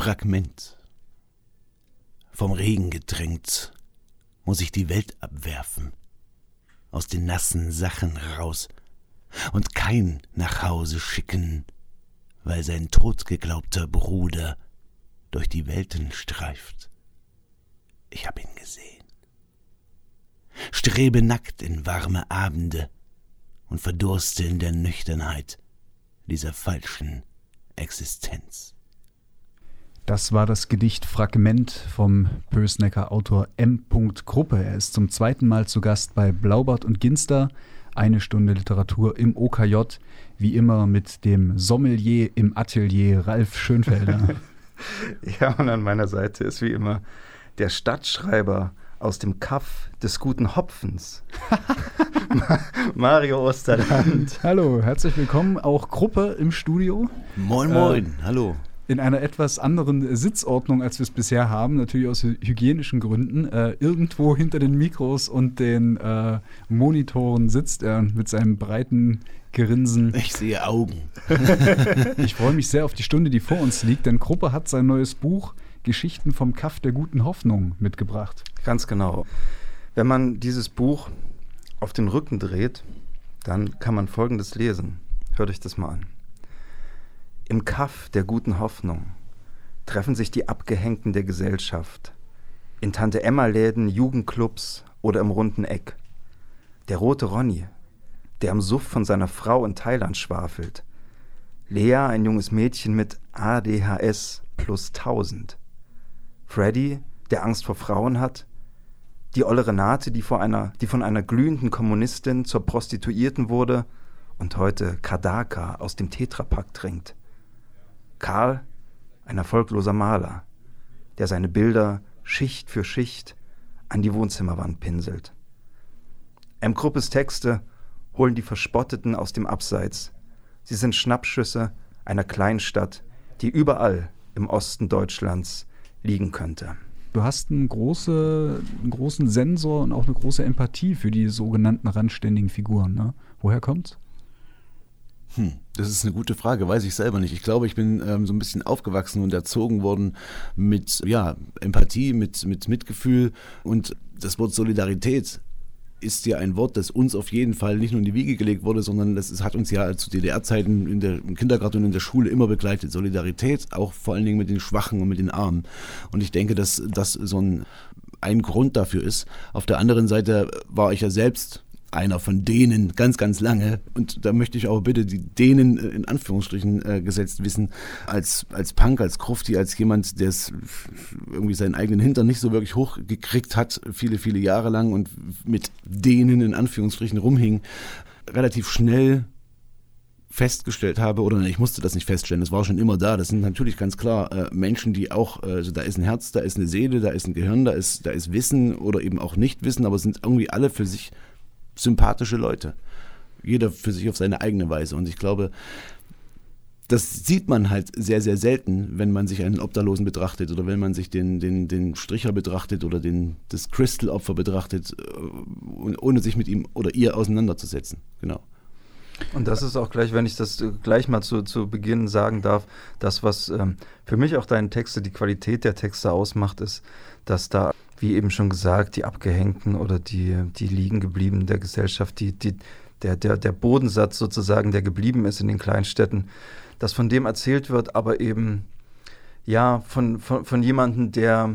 Fragment. Vom Regen gedrängt, muss ich die Welt abwerfen, aus den nassen Sachen raus und kein nach Hause schicken, weil sein totgeglaubter Bruder durch die Welten streift. Ich hab ihn gesehen. Strebe nackt in warme Abende und verdurste in der Nüchternheit dieser falschen Existenz. Das war das Gedicht Fragment vom Bösnecker Autor M. Gruppe. Er ist zum zweiten Mal zu Gast bei Blaubart und Ginster. Eine Stunde Literatur im OKJ, wie immer mit dem Sommelier im Atelier Ralf Schönfelder. ja, und an meiner Seite ist wie immer der Stadtschreiber aus dem Kaff des guten Hopfens. Mario Osterland. Hallo, herzlich willkommen. Auch Gruppe im Studio. Moin, moin, äh, hallo. In einer etwas anderen Sitzordnung, als wir es bisher haben, natürlich aus hygienischen Gründen. Äh, irgendwo hinter den Mikros und den äh, Monitoren sitzt er mit seinem breiten Grinsen. Ich sehe Augen. ich freue mich sehr auf die Stunde, die vor uns liegt, denn Gruppe hat sein neues Buch Geschichten vom Kaff der guten Hoffnung mitgebracht. Ganz genau. Wenn man dieses Buch auf den Rücken dreht, dann kann man Folgendes lesen. Hört euch das mal an. Im Kaff der guten Hoffnung treffen sich die Abgehängten der Gesellschaft. In Tante-Emma-Läden, Jugendclubs oder im runden Eck. Der rote Ronny, der am Suff von seiner Frau in Thailand schwafelt. Lea, ein junges Mädchen mit ADHS plus 1000. Freddy, der Angst vor Frauen hat, die olle Renate, die, vor einer, die von einer glühenden Kommunistin zur Prostituierten wurde und heute Kadaka aus dem Tetrapack trinkt. Karl, ein erfolgloser Maler, der seine Bilder Schicht für Schicht an die Wohnzimmerwand pinselt. M. Kruppes Texte holen die Verspotteten aus dem Abseits. Sie sind Schnappschüsse einer Kleinstadt, die überall im Osten Deutschlands liegen könnte. Du hast einen, große, einen großen Sensor und auch eine große Empathie für die sogenannten randständigen Figuren. Ne? Woher kommt's? Hm, das ist eine gute Frage, weiß ich selber nicht. Ich glaube, ich bin ähm, so ein bisschen aufgewachsen und erzogen worden mit ja, Empathie, mit, mit Mitgefühl und das Wort Solidarität ist ja ein Wort, das uns auf jeden Fall nicht nur in die Wiege gelegt wurde, sondern das ist, hat uns ja zu DDR-Zeiten im Kindergarten und in der Schule immer begleitet. Solidarität, auch vor allen Dingen mit den Schwachen und mit den Armen. Und ich denke, dass das so ein, ein Grund dafür ist. Auf der anderen Seite war ich ja selbst einer von denen ganz, ganz lange. Und da möchte ich auch bitte die denen äh, in Anführungsstrichen äh, gesetzt wissen, als, als Punk, als Krufti, als jemand, der es irgendwie seinen eigenen Hintern nicht so wirklich hochgekriegt hat, viele, viele Jahre lang und mit denen in Anführungsstrichen rumhing, relativ schnell festgestellt habe, oder ich musste das nicht feststellen, das war schon immer da. Das sind natürlich ganz klar äh, Menschen, die auch, äh, also da ist ein Herz, da ist eine Seele, da ist ein Gehirn, da ist, da ist Wissen oder eben auch Nicht-Wissen, aber sind irgendwie alle für sich sympathische Leute. Jeder für sich auf seine eigene Weise. Und ich glaube, das sieht man halt sehr, sehr selten, wenn man sich einen Obdachlosen betrachtet oder wenn man sich den, den, den Stricher betrachtet oder den, das Crystal-Opfer betrachtet, äh, ohne sich mit ihm oder ihr auseinanderzusetzen. Genau. Und das ist auch gleich, wenn ich das gleich mal zu, zu Beginn sagen darf, das, was ähm, für mich auch deine Texte, die Qualität der Texte ausmacht, ist, dass da wie eben schon gesagt, die Abgehängten oder die, die liegen geblieben der Gesellschaft, die, die, der, der, der Bodensatz sozusagen, der geblieben ist in den Kleinstädten, dass von dem erzählt wird, aber eben ja, von, von, von jemandem, der,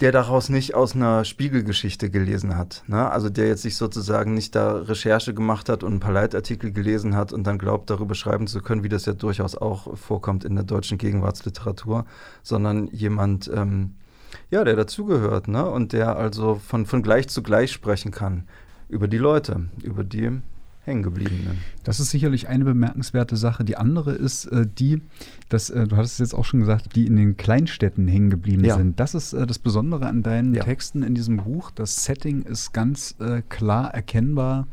der daraus nicht aus einer Spiegelgeschichte gelesen hat. Ne? Also der jetzt sich sozusagen nicht da Recherche gemacht hat und ein paar Leitartikel gelesen hat und dann glaubt, darüber schreiben zu können, wie das ja durchaus auch vorkommt in der deutschen Gegenwartsliteratur, sondern jemand, ähm, ja, der dazugehört, ne? Und der also von, von gleich zu gleich sprechen kann über die Leute, über die Hängengebliebenen. Das ist sicherlich eine bemerkenswerte Sache. Die andere ist äh, die, dass, äh, du hattest es jetzt auch schon gesagt, die in den Kleinstädten hängen geblieben ja. sind. Das ist äh, das Besondere an deinen ja. Texten in diesem Buch. Das Setting ist ganz äh, klar erkennbar.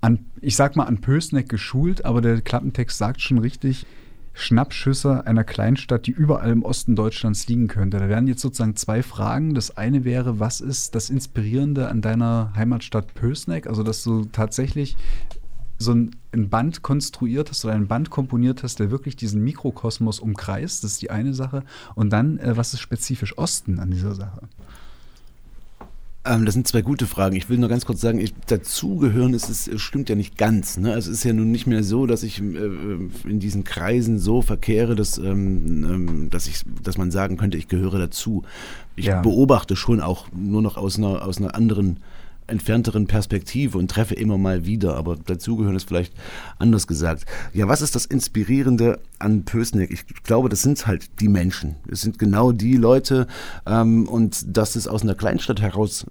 An, ich sag mal an Pösneck geschult, aber der Klappentext sagt schon richtig, Schnappschüsse einer Kleinstadt, die überall im Osten Deutschlands liegen könnte. Da wären jetzt sozusagen zwei Fragen. Das eine wäre, was ist das Inspirierende an deiner Heimatstadt Pösneck? Also, dass du tatsächlich so ein, ein Band konstruiert hast oder ein Band komponiert hast, der wirklich diesen Mikrokosmos umkreist. Das ist die eine Sache. Und dann, äh, was ist spezifisch Osten an dieser Sache? Ähm, das sind zwei gute Fragen. Ich will nur ganz kurz sagen, ich, dazugehören ist es stimmt ja nicht ganz. Ne? Also es ist ja nun nicht mehr so, dass ich äh, in diesen Kreisen so verkehre, dass, ähm, ähm, dass, ich, dass man sagen könnte, ich gehöre dazu. Ich ja. beobachte schon auch nur noch aus einer, aus einer anderen entfernteren Perspektive und treffe immer mal wieder, aber dazugehören ist vielleicht anders gesagt. Ja, was ist das Inspirierende an Pösneck? Ich glaube, das sind halt die Menschen. Es sind genau die Leute ähm, und dass es aus einer Kleinstadt heraus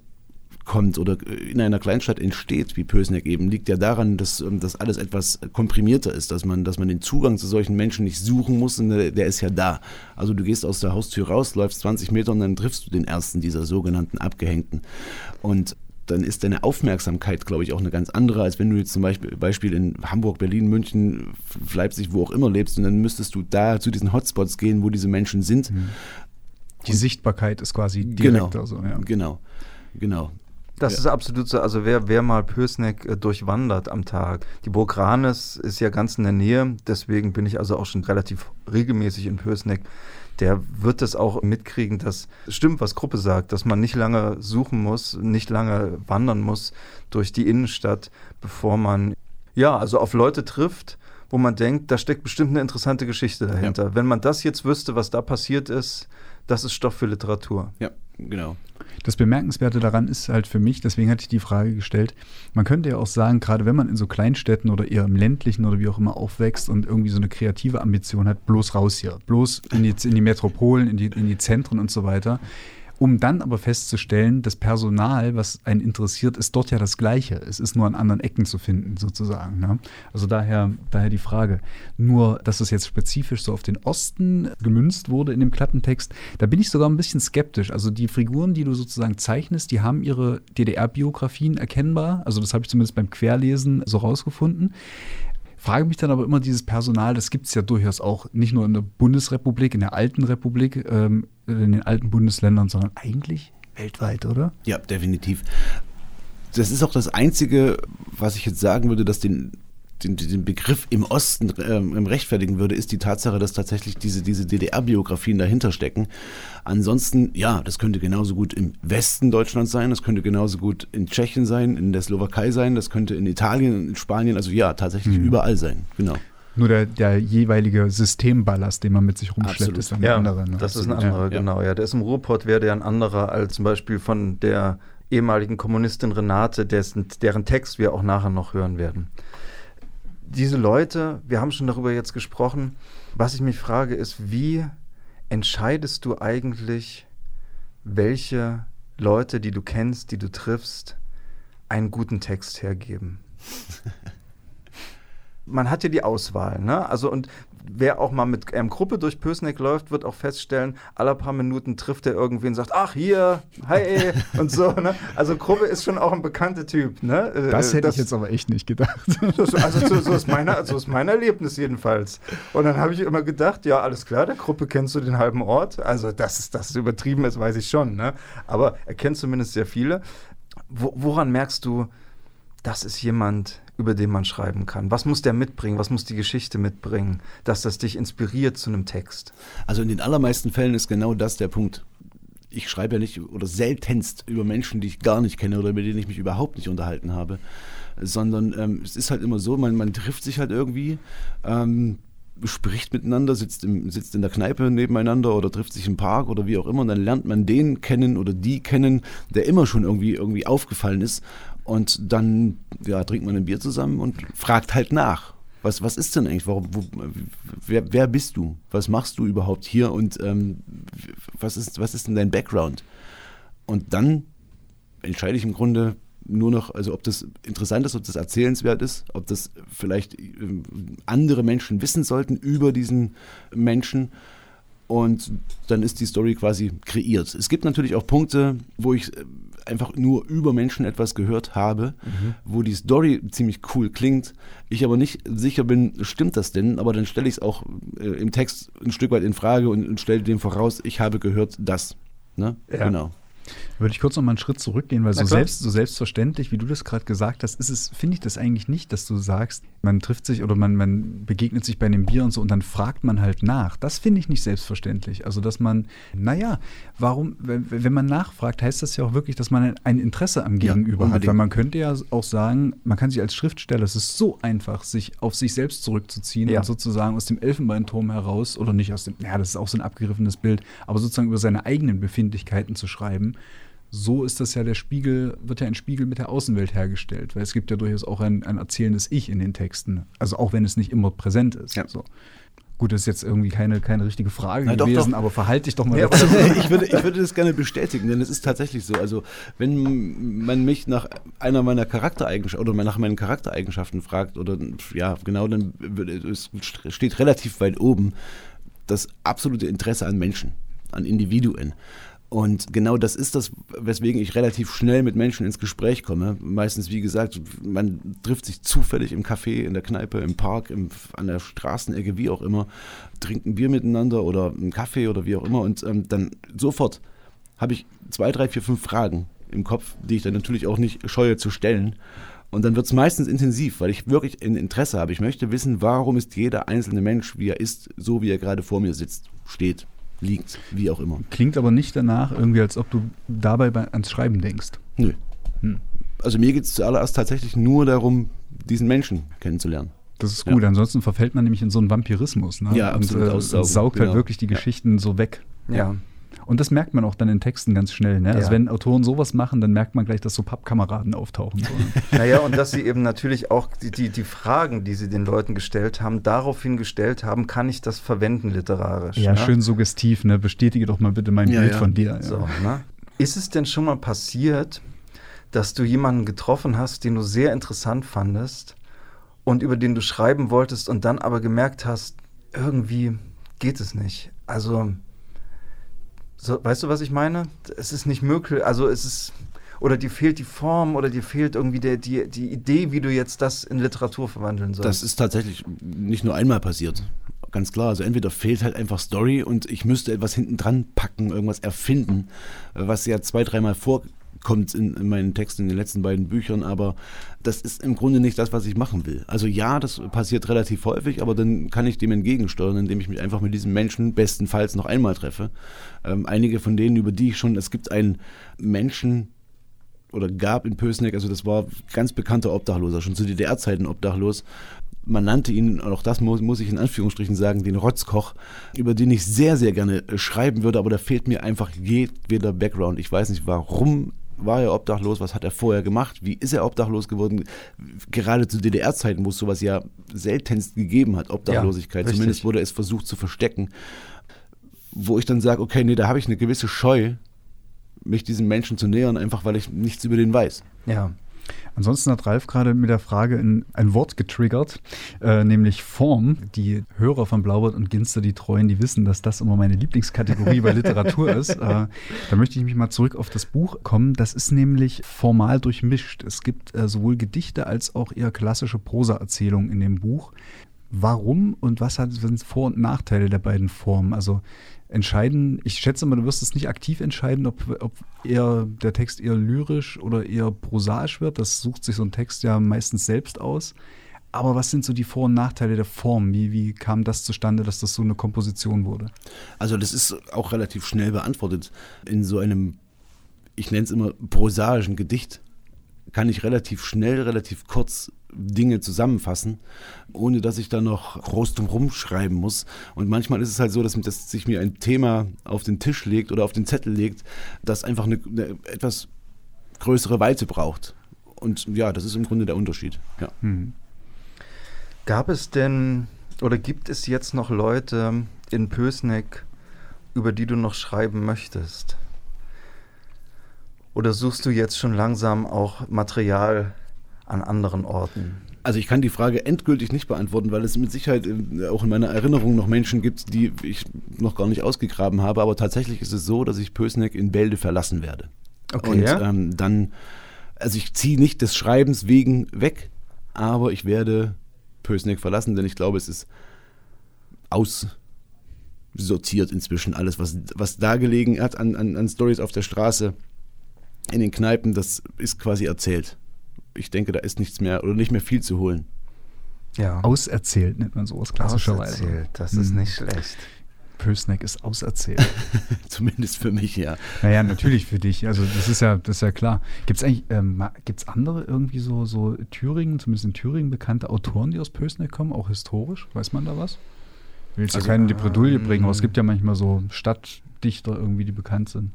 kommt oder in einer Kleinstadt entsteht, wie Pösneck eben, liegt ja daran, dass ähm, das alles etwas komprimierter ist, dass man, dass man den Zugang zu solchen Menschen nicht suchen muss, und der ist ja da. Also du gehst aus der Haustür raus, läufst 20 Meter und dann triffst du den ersten dieser sogenannten Abgehängten. Und dann ist deine Aufmerksamkeit, glaube ich, auch eine ganz andere, als wenn du jetzt zum Beispiel, Beispiel in Hamburg, Berlin, München, Leipzig, wo auch immer lebst und dann müsstest du da zu diesen Hotspots gehen, wo diese Menschen sind. Mhm. Die und Sichtbarkeit ist quasi direkt. Genau, so, ja. genau, genau. Das ja. ist absolut so. Also wer, wer mal Pösneck äh, durchwandert am Tag. Die Burg Ranes ist ja ganz in der Nähe, deswegen bin ich also auch schon relativ regelmäßig in Pösneck der wird das auch mitkriegen, dass stimmt, was Gruppe sagt, dass man nicht lange suchen muss, nicht lange wandern muss durch die Innenstadt, bevor man ja, also auf Leute trifft, wo man denkt, da steckt bestimmt eine interessante Geschichte dahinter. Ja. Wenn man das jetzt wüsste, was da passiert ist, das ist Stoff für Literatur. Ja, genau. Das Bemerkenswerte daran ist halt für mich, deswegen hatte ich die Frage gestellt, man könnte ja auch sagen, gerade wenn man in so Kleinstädten oder eher im ländlichen oder wie auch immer aufwächst und irgendwie so eine kreative Ambition hat, bloß raus hier, bloß in die, in die Metropolen, in die, in die Zentren und so weiter um dann aber festzustellen, das Personal, was einen interessiert, ist dort ja das gleiche. Es ist nur an anderen Ecken zu finden, sozusagen. Ne? Also daher, daher die Frage. Nur, dass es jetzt spezifisch so auf den Osten gemünzt wurde in dem Klappentext, da bin ich sogar ein bisschen skeptisch. Also die Figuren, die du sozusagen zeichnest, die haben ihre DDR-Biografien erkennbar. Also das habe ich zumindest beim Querlesen so rausgefunden. Frage mich dann aber immer, dieses Personal, das gibt es ja durchaus auch nicht nur in der Bundesrepublik, in der alten Republik, ähm, in den alten Bundesländern, sondern eigentlich weltweit, oder? Ja, definitiv. Das ist auch das Einzige, was ich jetzt sagen würde, dass den den, den Begriff im Osten ähm, rechtfertigen würde, ist die Tatsache, dass tatsächlich diese, diese DDR-Biografien dahinter stecken. Ansonsten, ja, das könnte genauso gut im Westen Deutschlands sein, das könnte genauso gut in Tschechien sein, in der Slowakei sein, das könnte in Italien, in Spanien, also ja, tatsächlich mhm. überall sein, genau. Nur der, der jeweilige Systemballast, den man mit sich rumschleppt, Absolut. ist ein ja, anderer. Ne? Das ist ein anderer, ja. genau. Ja, der ist im Ruhrpott wäre der ein anderer als zum Beispiel von der ehemaligen Kommunistin Renate, dessen, deren Text wir auch nachher noch hören werden diese Leute, wir haben schon darüber jetzt gesprochen, was ich mich frage, ist, wie entscheidest du eigentlich, welche Leute, die du kennst, die du triffst, einen guten Text hergeben? man hat ja die Auswahl, ne? Also und wer auch mal mit einem Gruppe durch Pösneck läuft, wird auch feststellen, alle paar Minuten trifft er irgendwen und sagt, ach hier, hi und so. Ne? Also Gruppe ist schon auch ein bekannter Typ. Ne? Äh, das hätte das, ich jetzt aber echt nicht gedacht. also so, so, ist meine, so ist mein Erlebnis jedenfalls. Und dann habe ich immer gedacht, ja alles klar, der Gruppe kennst du den halben Ort. Also dass das übertrieben ist, weiß ich schon. Ne? Aber er kennt zumindest sehr viele. Wo, woran merkst du, das ist jemand, über den man schreiben kann? Was muss der mitbringen? Was muss die Geschichte mitbringen, dass das dich inspiriert zu einem Text? Also in den allermeisten Fällen ist genau das der Punkt. Ich schreibe ja nicht oder seltenst über Menschen, die ich gar nicht kenne oder mit denen ich mich überhaupt nicht unterhalten habe, sondern ähm, es ist halt immer so, man, man trifft sich halt irgendwie. Ähm, spricht miteinander, sitzt, im, sitzt in der Kneipe nebeneinander oder trifft sich im Park oder wie auch immer und dann lernt man den kennen oder die kennen, der immer schon irgendwie, irgendwie aufgefallen ist und dann ja, trinkt man ein Bier zusammen und fragt halt nach. Was, was ist denn eigentlich? Warum, wo, wer, wer bist du? Was machst du überhaupt hier? Und ähm, was, ist, was ist denn dein Background? Und dann entscheide ich im Grunde nur noch, also ob das interessant ist, ob das erzählenswert ist, ob das vielleicht ähm, andere Menschen wissen sollten über diesen Menschen. Und dann ist die Story quasi kreiert. Es gibt natürlich auch Punkte, wo ich äh, einfach nur über Menschen etwas gehört habe, mhm. wo die Story ziemlich cool klingt, ich aber nicht sicher bin, stimmt das denn, aber dann stelle ich es auch äh, im Text ein Stück weit in Frage und, und stelle dem voraus, ich habe gehört das. Ne? Ja. Genau. Würde ich kurz noch mal einen Schritt zurückgehen, weil so, selbst, so selbstverständlich, wie du das gerade gesagt hast, ist es, finde ich das eigentlich nicht, dass du sagst, man trifft sich oder man, man begegnet sich bei einem Bier und so und dann fragt man halt nach. Das finde ich nicht selbstverständlich. Also, dass man, naja, warum, wenn, wenn man nachfragt, heißt das ja auch wirklich, dass man ein Interesse am Gegenüber ja, hat. Weil man könnte ja auch sagen, man kann sich als Schriftsteller, es ist so einfach, sich auf sich selbst zurückzuziehen ja. und sozusagen aus dem Elfenbeinturm heraus, oder nicht aus dem, ja, das ist auch so ein abgegriffenes Bild, aber sozusagen über seine eigenen Befindlichkeiten zu schreiben so ist das ja der Spiegel, wird ja ein Spiegel mit der Außenwelt hergestellt, weil es gibt ja durchaus auch ein, ein erzählendes Ich in den Texten. Also auch wenn es nicht immer präsent ist. Ja. So. Gut, das ist jetzt irgendwie keine, keine richtige Frage Na, gewesen, doch, doch. aber verhalte dich doch mal ja, dazu. ich, würde, ich würde das gerne bestätigen, denn es ist tatsächlich so. Also, wenn man mich nach einer meiner Charaktereigenschaften oder nach meinen Charaktereigenschaften fragt, oder ja, genau, dann es steht relativ weit oben das absolute Interesse an Menschen, an Individuen. Und genau das ist das, weswegen ich relativ schnell mit Menschen ins Gespräch komme. Meistens, wie gesagt, man trifft sich zufällig im Café, in der Kneipe, im Park, im, an der Straßenecke, wie auch immer, trinken Bier miteinander oder einen Kaffee oder wie auch immer. Und ähm, dann sofort habe ich zwei, drei, vier, fünf Fragen im Kopf, die ich dann natürlich auch nicht scheue zu stellen. Und dann wird es meistens intensiv, weil ich wirklich ein Interesse habe. Ich möchte wissen, warum ist jeder einzelne Mensch, wie er ist, so wie er gerade vor mir sitzt, steht liegt, wie auch immer. Klingt aber nicht danach irgendwie, als ob du dabei bei, ans Schreiben denkst. Nö. Hm. Also mir geht es zuallererst tatsächlich nur darum, diesen Menschen kennenzulernen. Das ist gut, ja. ansonsten verfällt man nämlich in so einen Vampirismus. Ne? Ja, absolut. Und äh, saugt halt genau. wirklich die Geschichten so weg. Ja. Und das merkt man auch dann in Texten ganz schnell. Ne? Also ja. Also wenn Autoren sowas machen, dann merkt man gleich, dass so Pappkameraden auftauchen. So. naja, und dass sie eben natürlich auch die, die, die, Fragen, die sie den Leuten gestellt haben, daraufhin gestellt haben, kann ich das verwenden literarisch? Ja, ne? schön suggestiv. Ne? Bestätige doch mal bitte mein ja, Bild ja. von dir. So, ne? Ist es denn schon mal passiert, dass du jemanden getroffen hast, den du sehr interessant fandest und über den du schreiben wolltest und dann aber gemerkt hast, irgendwie geht es nicht? Also so, weißt du, was ich meine? Es ist nicht möglich, also es ist, oder dir fehlt die Form oder dir fehlt irgendwie der, die, die Idee, wie du jetzt das in Literatur verwandeln sollst. Das ist tatsächlich nicht nur einmal passiert. Ganz klar. Also entweder fehlt halt einfach Story und ich müsste etwas hinten dran packen, irgendwas erfinden, was ja zwei, dreimal vorkommt kommt in, in, meinen Texten in den letzten beiden Büchern, aber das ist im Grunde nicht das, was ich machen will. Also ja, das passiert relativ häufig, aber dann kann ich dem entgegensteuern, indem ich mich einfach mit diesem Menschen bestenfalls noch einmal treffe. Ähm, einige von denen, über die ich schon, es gibt einen Menschen, oder gab in Pösneck, also das war ganz bekannter Obdachloser, schon zu DDR-Zeiten obdachlos. Man nannte ihn, auch das muss, muss ich in Anführungsstrichen sagen, den Rotzkoch, über den ich sehr, sehr gerne schreiben würde, aber da fehlt mir einfach jedweder Background. Ich weiß nicht, warum war er obdachlos, was hat er vorher gemacht, wie ist er obdachlos geworden, gerade zu DDR-Zeiten, wo es sowas ja seltenst gegeben hat, Obdachlosigkeit, ja, zumindest wurde es versucht zu verstecken, wo ich dann sage, okay, nee, da habe ich eine gewisse Scheu, mich diesen Menschen zu nähern, einfach weil ich nichts über den weiß. Ja. Ansonsten hat Ralf gerade mit der Frage in ein Wort getriggert, äh, nämlich Form. Die Hörer von Blaubart und Ginster, die Treuen, die wissen, dass das immer meine Lieblingskategorie bei Literatur ist. Äh, da möchte ich mich mal zurück auf das Buch kommen. Das ist nämlich formal durchmischt. Es gibt äh, sowohl Gedichte als auch eher klassische Prosaerzählungen in dem Buch. Warum und was sind Vor- und Nachteile der beiden Formen? Also entscheiden, ich schätze mal, du wirst es nicht aktiv entscheiden, ob, ob eher der Text eher lyrisch oder eher prosaisch wird. Das sucht sich so ein Text ja meistens selbst aus. Aber was sind so die Vor- und Nachteile der Form? Wie, wie kam das zustande, dass das so eine Komposition wurde? Also das ist auch relativ schnell beantwortet. In so einem, ich nenne es immer prosaischen Gedicht, kann ich relativ schnell, relativ kurz Dinge zusammenfassen, ohne dass ich da noch groß drum rumschreiben muss. Und manchmal ist es halt so, dass, dass sich mir ein Thema auf den Tisch legt oder auf den Zettel legt, das einfach eine, eine etwas größere Weite braucht. Und ja, das ist im Grunde der Unterschied. Ja. Hm. Gab es denn oder gibt es jetzt noch Leute in Pösneck, über die du noch schreiben möchtest? Oder suchst du jetzt schon langsam auch Material an anderen Orten? Also ich kann die Frage endgültig nicht beantworten, weil es mit Sicherheit äh, auch in meiner Erinnerung noch Menschen gibt, die ich noch gar nicht ausgegraben habe. Aber tatsächlich ist es so, dass ich Pösneck in Bälde verlassen werde. Okay, Und ja? ähm, dann, also ich ziehe nicht des Schreibens wegen weg, aber ich werde Pösneck verlassen, denn ich glaube, es ist aussortiert inzwischen alles, was, was da gelegen hat an, an, an Stories auf der Straße in den Kneipen, das ist quasi erzählt. Ich denke, da ist nichts mehr oder nicht mehr viel zu holen. Ja. Auserzählt nennt man sowas klassischerweise. Auserzählt, das ist hm. nicht schlecht. Pösneck ist auserzählt. Zumindest für mich, ja. Naja, natürlich für dich. Also das ist ja, das ist ja klar. Gibt es eigentlich, ähm, andere irgendwie so, so Thüringen, zumindest in Thüringen bekannte Autoren, die aus Pösneck kommen, auch historisch? Weiß man da was? Ich will jetzt also, keinen die Bredouille ähm, bringen, aber es gibt ja manchmal so Stadtdichter irgendwie, die bekannt sind.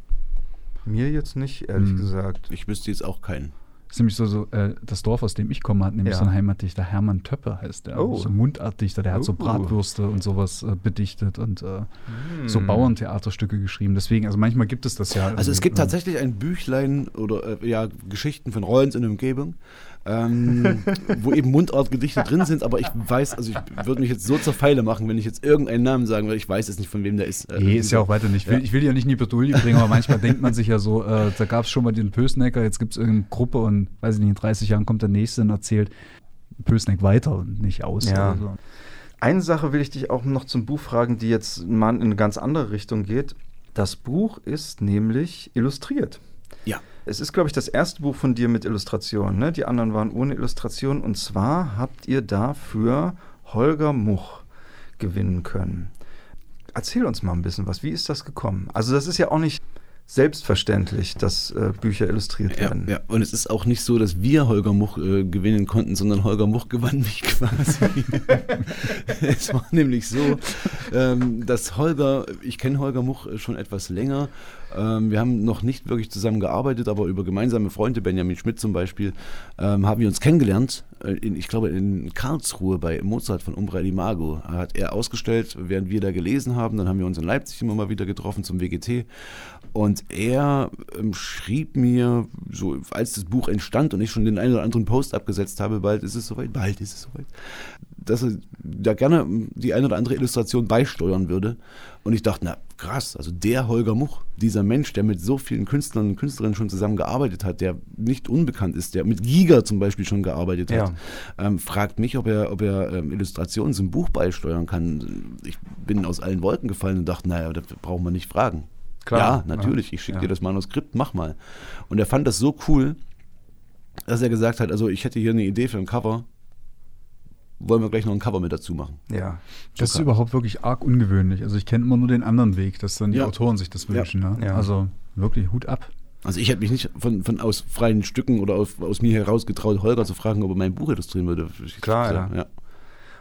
Mir jetzt nicht, ehrlich hm. gesagt. Ich wüsste jetzt auch keinen. Das ist nämlich so, so äh, das Dorf, aus dem ich komme, hat nämlich ja. so ein Heimatdichter, Hermann Töpper heißt der. Oh. So ein Mundartdichter, der oh. hat so oh. Bratwürste und sowas äh, bedichtet und äh, mm. so Bauerntheaterstücke geschrieben. Deswegen, also manchmal gibt es das ja. Also es gibt tatsächlich ein Büchlein oder äh, ja, Geschichten von Rollens in der Umgebung ähm, wo eben Mundartgedichte drin sind, aber ich weiß, also ich würde mich jetzt so zur Pfeile machen, wenn ich jetzt irgendeinen Namen sagen würde, ich weiß jetzt nicht, von wem der ist. Äh, nee, ist ja auch weiter nicht. Ich will, ja. ich will ja nicht in die Bredouille bringen, aber manchmal denkt man sich ja so, äh, da gab es schon mal den Pösnecker, jetzt gibt es irgendeine Gruppe und weiß ich nicht, in 30 Jahren kommt der Nächste und erzählt Pösneck weiter und nicht aus. Ja. So. Eine Sache will ich dich auch noch zum Buch fragen, die jetzt mal in eine ganz andere Richtung geht. Das Buch ist nämlich illustriert. Ja. Es ist, glaube ich, das erste Buch von dir mit Illustration. Ne? Die anderen waren ohne Illustration. Und zwar habt ihr dafür Holger Much gewinnen können. Erzähl uns mal ein bisschen was. Wie ist das gekommen? Also, das ist ja auch nicht selbstverständlich, dass äh, Bücher illustriert ja, werden. Ja, und es ist auch nicht so, dass wir Holger Much äh, gewinnen konnten, sondern Holger Much gewann mich quasi. es war nämlich so, ähm, dass Holger, ich kenne Holger Much schon etwas länger. Ähm, wir haben noch nicht wirklich zusammen gearbeitet, aber über gemeinsame Freunde, Benjamin Schmidt zum Beispiel, ähm, haben wir uns kennengelernt. Äh, in, ich glaube, in Karlsruhe bei Mozart von Umbra di Mago hat er ausgestellt, während wir da gelesen haben. Dann haben wir uns in Leipzig immer mal wieder getroffen zum WGT. Und er ähm, schrieb mir, so als das Buch entstand und ich schon den einen oder anderen Post abgesetzt habe, bald ist es soweit, bald ist es soweit, dass er da gerne die eine oder andere Illustration beisteuern würde. Und ich dachte, na krass, also der Holger Much, dieser Mensch, der mit so vielen Künstlern und Künstlerinnen schon zusammengearbeitet hat, der nicht unbekannt ist, der mit Giga zum Beispiel schon gearbeitet hat, ja. ähm, fragt mich, ob er, ob er ähm, Illustrationen zum Buch beisteuern kann. Ich bin aus allen Wolken gefallen und dachte, naja, das brauchen wir nicht fragen. Klar, ja, natürlich, ich schicke ja. dir das Manuskript, mach mal. Und er fand das so cool, dass er gesagt hat, also ich hätte hier eine Idee für ein Cover, wollen wir gleich noch ein Cover mit dazu machen. Ja. Das ist überhaupt wirklich arg ungewöhnlich. Also ich kenne immer nur den anderen Weg, dass dann die ja. Autoren sich das wünschen. Ja. Ne? Also wirklich Hut ab. Also ich hätte mich nicht von, von aus freien Stücken oder aus, aus mir heraus getraut, Holger zu fragen, ob er mein Buch illustrieren würde. Klar, ja. ja.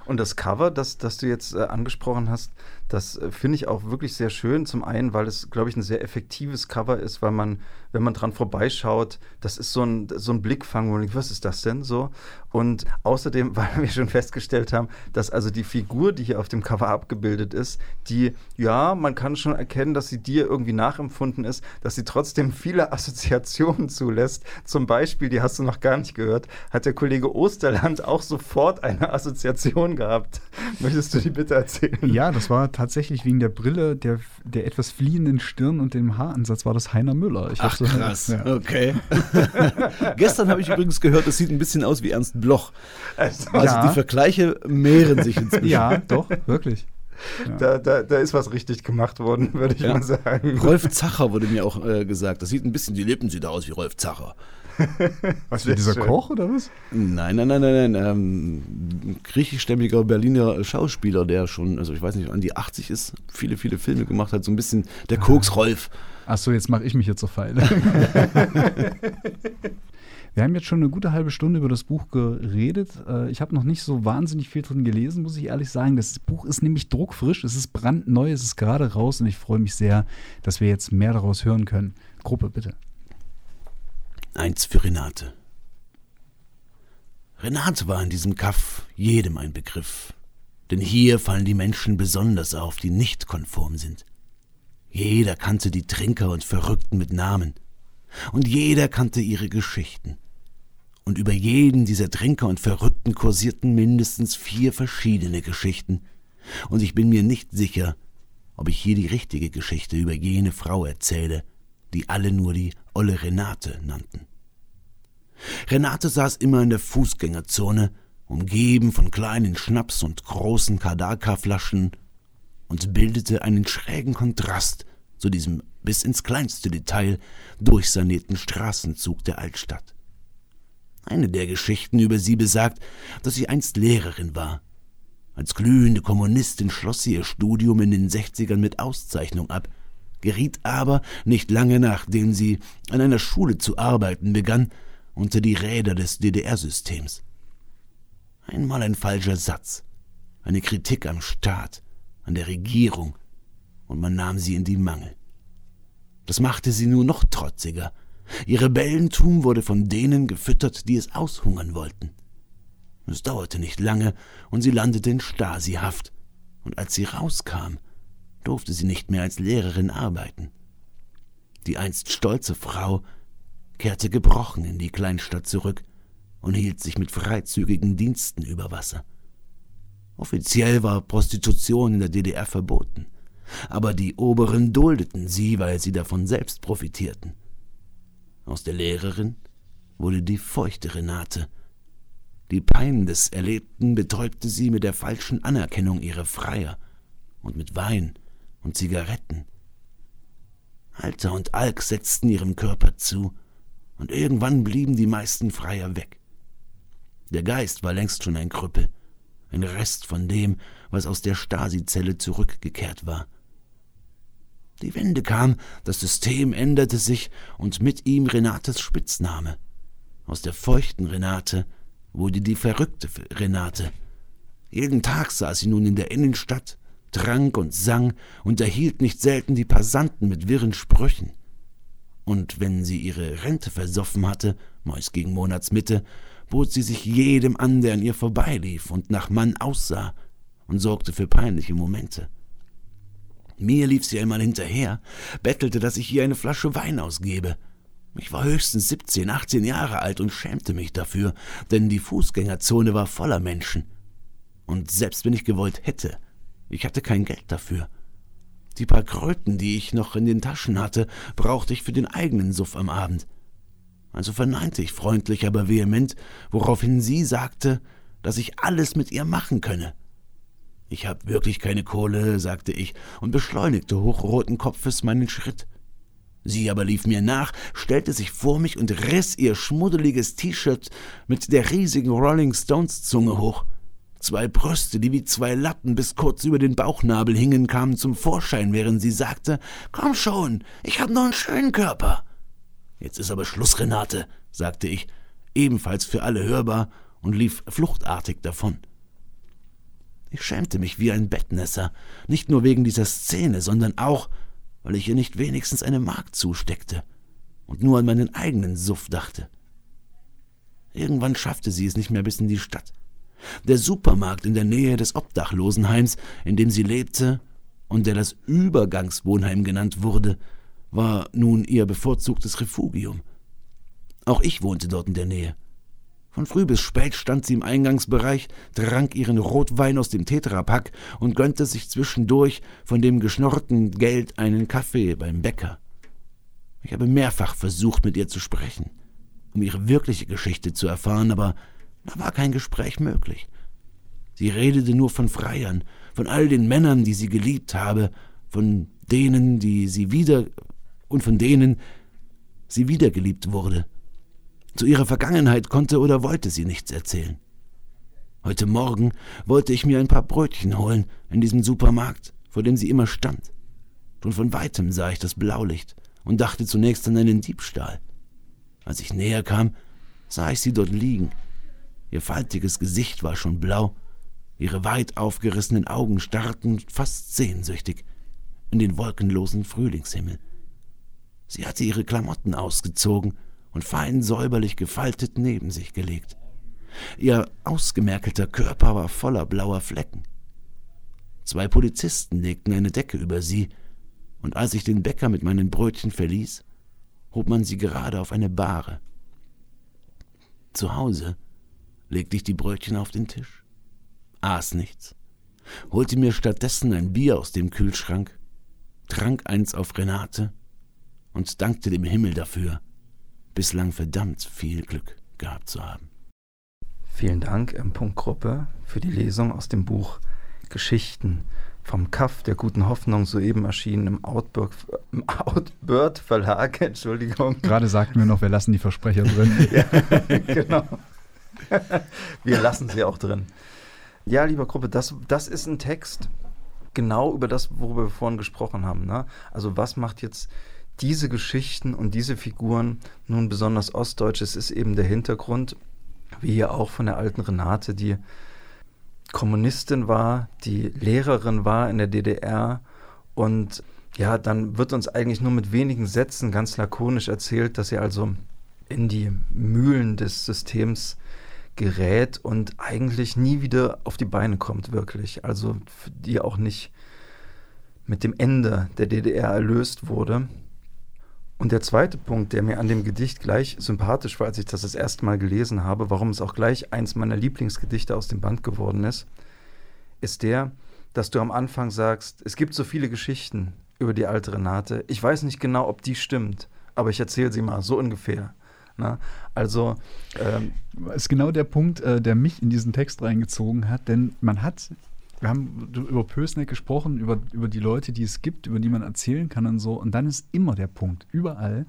Und das Cover, das, das du jetzt äh, angesprochen hast, das äh, finde ich auch wirklich sehr schön. Zum einen, weil es, glaube ich, ein sehr effektives Cover ist, weil man, wenn man dran vorbeischaut, das ist so ein, so ein Blickfang, wo man denkt, was ist das denn so? Und außerdem, weil wir schon festgestellt haben, dass also die Figur, die hier auf dem Cover abgebildet ist, die, ja, man kann schon erkennen, dass sie dir irgendwie nachempfunden ist, dass sie trotzdem viele Assoziationen zulässt. Zum Beispiel, die hast du noch gar nicht gehört, hat der Kollege Osterland auch sofort eine Assoziation gehabt. Möchtest du die bitte erzählen? Ja, das war tatsächlich wegen der Brille, der, der etwas fliehenden Stirn und dem Haaransatz war das Heiner Müller. Ich Ach so, krass, ja. okay. Gestern habe ich übrigens gehört, das sieht ein bisschen aus wie Ernst Bloch. Also, also ja. die Vergleiche mehren sich inzwischen. Ja, doch, wirklich. Ja. Da, da, da, ist was richtig gemacht worden, würde ich ja. mal sagen. Rolf Zacher wurde mir auch äh, gesagt. Das sieht ein bisschen, die Lippen sieht aus wie Rolf Zacher. was, wie dieser schön. Koch oder was? Nein, nein, nein, nein, nein. Ähm, griechischstämmiger Berliner Schauspieler, der schon, also ich weiß nicht, an die 80 ist, viele, viele Filme gemacht hat, so ein bisschen der Koks-Rolf. Achso, jetzt mache ich mich jetzt so feil. Wir haben jetzt schon eine gute halbe Stunde über das Buch geredet. Äh, ich habe noch nicht so wahnsinnig viel drin gelesen, muss ich ehrlich sagen. Das Buch ist nämlich druckfrisch, es ist brandneu, es ist gerade raus und ich freue mich sehr, dass wir jetzt mehr daraus hören können. Gruppe, bitte. Eins für Renate. Renate war in diesem Kaff jedem ein Begriff, denn hier fallen die Menschen besonders auf, die nicht konform sind. Jeder kannte die Trinker und Verrückten mit Namen, und jeder kannte ihre Geschichten. Und über jeden dieser Trinker und Verrückten kursierten mindestens vier verschiedene Geschichten, und ich bin mir nicht sicher, ob ich hier die richtige Geschichte über jene Frau erzähle, die alle nur die Olle Renate nannten. Renate saß immer in der Fußgängerzone, umgeben von kleinen Schnaps und großen Kadaka-Flaschen und bildete einen schrägen Kontrast zu diesem bis ins kleinste Detail durchsanierten Straßenzug der Altstadt. Eine der Geschichten über sie besagt, dass sie einst Lehrerin war. Als glühende Kommunistin schloss sie ihr Studium in den 60ern mit Auszeichnung ab, geriet aber, nicht lange nachdem sie an einer Schule zu arbeiten begann, unter die Räder des DDR-Systems. Einmal ein falscher Satz, eine Kritik am Staat, an der Regierung, und man nahm sie in die Mangel. Das machte sie nur noch trotziger. Ihr Rebellentum wurde von denen gefüttert, die es aushungern wollten. Es dauerte nicht lange, und sie landete in Stasihaft, und als sie rauskam, durfte sie nicht mehr als Lehrerin arbeiten. Die einst stolze Frau kehrte gebrochen in die Kleinstadt zurück und hielt sich mit freizügigen Diensten über Wasser. Offiziell war Prostitution in der DDR verboten, aber die Oberen duldeten sie, weil sie davon selbst profitierten. Aus der Lehrerin wurde die feuchte Renate. Die Pein des Erlebten betäubte sie mit der falschen Anerkennung ihrer Freier und mit Wein und Zigaretten. Alter und Alk setzten ihrem Körper zu, und irgendwann blieben die meisten Freier weg. Der Geist war längst schon ein Krüppel, ein Rest von dem, was aus der Stasi-Zelle zurückgekehrt war. Die Wende kam, das System änderte sich und mit ihm Renates Spitzname. Aus der feuchten Renate wurde die verrückte Renate. Jeden Tag saß sie nun in der Innenstadt, trank und sang, unterhielt nicht selten die Passanten mit wirren Sprüchen. Und wenn sie ihre Rente versoffen hatte, meist gegen Monatsmitte, bot sie sich jedem an, der an ihr vorbeilief und nach Mann aussah, und sorgte für peinliche Momente. Mir lief sie einmal hinterher, bettelte, dass ich ihr eine Flasche Wein ausgebe. Ich war höchstens 17, 18 Jahre alt und schämte mich dafür, denn die Fußgängerzone war voller Menschen. Und selbst wenn ich gewollt hätte, ich hatte kein Geld dafür. Die paar Kröten, die ich noch in den Taschen hatte, brauchte ich für den eigenen Suff am Abend. Also verneinte ich freundlich, aber vehement, woraufhin sie sagte, dass ich alles mit ihr machen könne. Ich hab wirklich keine Kohle, sagte ich und beschleunigte hochroten Kopfes meinen Schritt. Sie aber lief mir nach, stellte sich vor mich und riss ihr schmuddeliges T-Shirt mit der riesigen Rolling Stones Zunge hoch. Zwei Brüste, die wie zwei Lappen bis kurz über den Bauchnabel hingen, kamen zum Vorschein, während sie sagte: Komm schon, ich hab noch einen schönen Körper. Jetzt ist aber Schluss, Renate, sagte ich, ebenfalls für alle hörbar, und lief fluchtartig davon. Ich schämte mich wie ein Bettnässer, nicht nur wegen dieser Szene, sondern auch, weil ich ihr nicht wenigstens eine Mark zusteckte und nur an meinen eigenen Suff dachte. Irgendwann schaffte sie es nicht mehr bis in die Stadt. Der Supermarkt in der Nähe des Obdachlosenheims, in dem sie lebte und der das Übergangswohnheim genannt wurde, war nun ihr bevorzugtes Refugium. Auch ich wohnte dort in der Nähe. Von früh bis spät stand sie im Eingangsbereich, trank ihren Rotwein aus dem Tetrapack und gönnte sich zwischendurch von dem geschnorrten Geld einen Kaffee beim Bäcker. Ich habe mehrfach versucht, mit ihr zu sprechen, um ihre wirkliche Geschichte zu erfahren, aber da war kein Gespräch möglich. Sie redete nur von Freiern, von all den Männern, die sie geliebt habe, von denen, die sie wieder und von denen sie wiedergeliebt wurde. Zu ihrer Vergangenheit konnte oder wollte sie nichts erzählen. Heute Morgen wollte ich mir ein paar Brötchen holen in diesem Supermarkt, vor dem sie immer stand. Schon von weitem sah ich das Blaulicht und dachte zunächst an einen Diebstahl. Als ich näher kam, sah ich sie dort liegen. Ihr faltiges Gesicht war schon blau, ihre weit aufgerissenen Augen starrten fast sehnsüchtig in den wolkenlosen Frühlingshimmel. Sie hatte ihre Klamotten ausgezogen und fein säuberlich gefaltet neben sich gelegt. Ihr ausgemerkelter Körper war voller blauer Flecken. Zwei Polizisten legten eine Decke über sie, und als ich den Bäcker mit meinen Brötchen verließ, hob man sie gerade auf eine Bahre. Zu Hause legte ich die Brötchen auf den Tisch, aß nichts, holte mir stattdessen ein Bier aus dem Kühlschrank, trank eins auf Renate und dankte dem Himmel dafür, bislang verdammt viel Glück gehabt zu haben. Vielen Dank, M. Gruppe, für die Lesung aus dem Buch Geschichten vom Kaff der guten Hoffnung, soeben erschienen im Outburg, im Outbird Verlag, Entschuldigung. Gerade sagten wir noch, wir lassen die Versprecher drin. ja, genau. Wir lassen sie auch drin. Ja, lieber Gruppe, das, das ist ein Text genau über das, worüber wir vorhin gesprochen haben. Ne? Also was macht jetzt diese Geschichten und diese Figuren nun besonders ostdeutsch? Es ist eben der Hintergrund, wie hier auch von der alten Renate, die Kommunistin war, die Lehrerin war in der DDR und ja, dann wird uns eigentlich nur mit wenigen Sätzen ganz lakonisch erzählt, dass sie also in die Mühlen des Systems gerät und eigentlich nie wieder auf die Beine kommt, wirklich. Also die auch nicht mit dem Ende der DDR erlöst wurde. Und der zweite Punkt, der mir an dem Gedicht gleich sympathisch war, als ich das das erste Mal gelesen habe, warum es auch gleich eins meiner Lieblingsgedichte aus dem Band geworden ist, ist der, dass du am Anfang sagst, es gibt so viele Geschichten über die alte Renate. Ich weiß nicht genau, ob die stimmt, aber ich erzähle sie mal, so ungefähr. Ne? also ähm, ist genau der Punkt, äh, der mich in diesen Text reingezogen hat, denn man hat wir haben über Pösneck gesprochen, über, über die Leute, die es gibt, über die man erzählen kann und so. Und dann ist immer der Punkt, überall,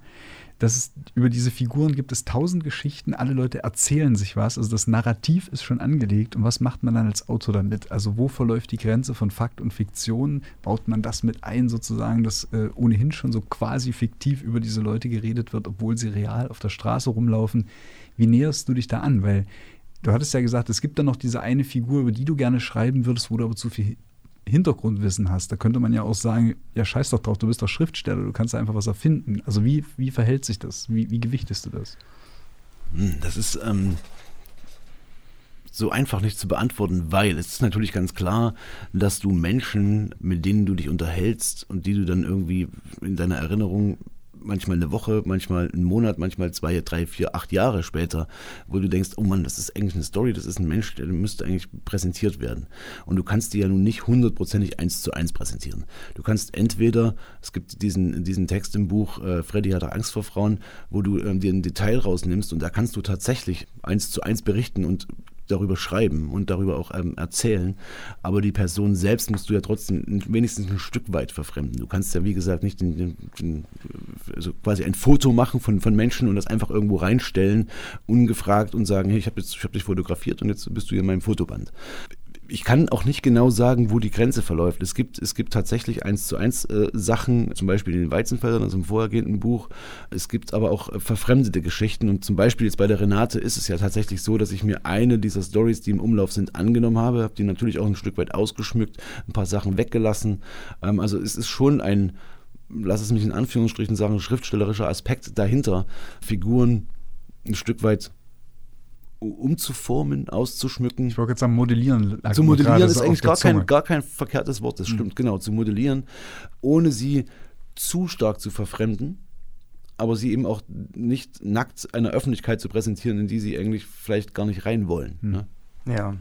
dass es über diese Figuren gibt es tausend Geschichten, alle Leute erzählen sich was. Also das Narrativ ist schon angelegt. Und was macht man dann als Autor damit? Also wo verläuft die Grenze von Fakt und Fiktion? Baut man das mit ein, sozusagen, dass äh, ohnehin schon so quasi fiktiv über diese Leute geredet wird, obwohl sie real auf der Straße rumlaufen? Wie näherst du dich da an? Weil Du hattest ja gesagt, es gibt dann noch diese eine Figur, über die du gerne schreiben würdest, wo du aber zu viel Hintergrundwissen hast. Da könnte man ja auch sagen, ja, scheiß doch drauf, du bist doch Schriftsteller, du kannst einfach was erfinden. Also wie, wie verhält sich das? Wie, wie gewichtest du das? Hm, das ist ähm, so einfach nicht zu beantworten, weil es ist natürlich ganz klar, dass du Menschen, mit denen du dich unterhältst und die du dann irgendwie in deiner Erinnerung manchmal eine Woche, manchmal einen Monat, manchmal zwei, drei, vier, acht Jahre später, wo du denkst, oh Mann, das ist eigentlich eine Story, das ist ein Mensch, der müsste eigentlich präsentiert werden. Und du kannst die ja nun nicht hundertprozentig eins zu eins präsentieren. Du kannst entweder, es gibt diesen, diesen Text im Buch, äh, Freddy hatte Angst vor Frauen, wo du ähm, dir ein Detail rausnimmst und da kannst du tatsächlich eins zu eins berichten und darüber schreiben und darüber auch ähm, erzählen. Aber die Person selbst musst du ja trotzdem wenigstens ein Stück weit verfremden. Du kannst ja, wie gesagt, nicht den, den, den, also quasi ein Foto machen von, von Menschen und das einfach irgendwo reinstellen, ungefragt und sagen, hey, ich habe hab dich fotografiert und jetzt bist du hier in meinem Fotoband ich kann auch nicht genau sagen, wo die Grenze verläuft. Es gibt, es gibt tatsächlich eins zu eins äh, Sachen, zum Beispiel in den Weizenfeldern, also im vorhergehenden Buch. Es gibt aber auch äh, verfremdete Geschichten. Und zum Beispiel jetzt bei der Renate ist es ja tatsächlich so, dass ich mir eine dieser Stories, die im Umlauf sind, angenommen habe, habe die natürlich auch ein Stück weit ausgeschmückt, ein paar Sachen weggelassen. Ähm, also es ist schon ein, lass es mich in Anführungsstrichen sagen, schriftstellerischer Aspekt dahinter, Figuren ein Stück weit umzuformen, auszuschmücken. Ich wollte jetzt sagen, modellieren. Zu modellieren ist eigentlich gar kein, gar kein verkehrtes Wort, das mhm. stimmt, genau, zu modellieren, ohne sie zu stark zu verfremden, aber sie eben auch nicht nackt einer Öffentlichkeit zu präsentieren, in die sie eigentlich vielleicht gar nicht rein wollen. Mhm. Ne? Ja.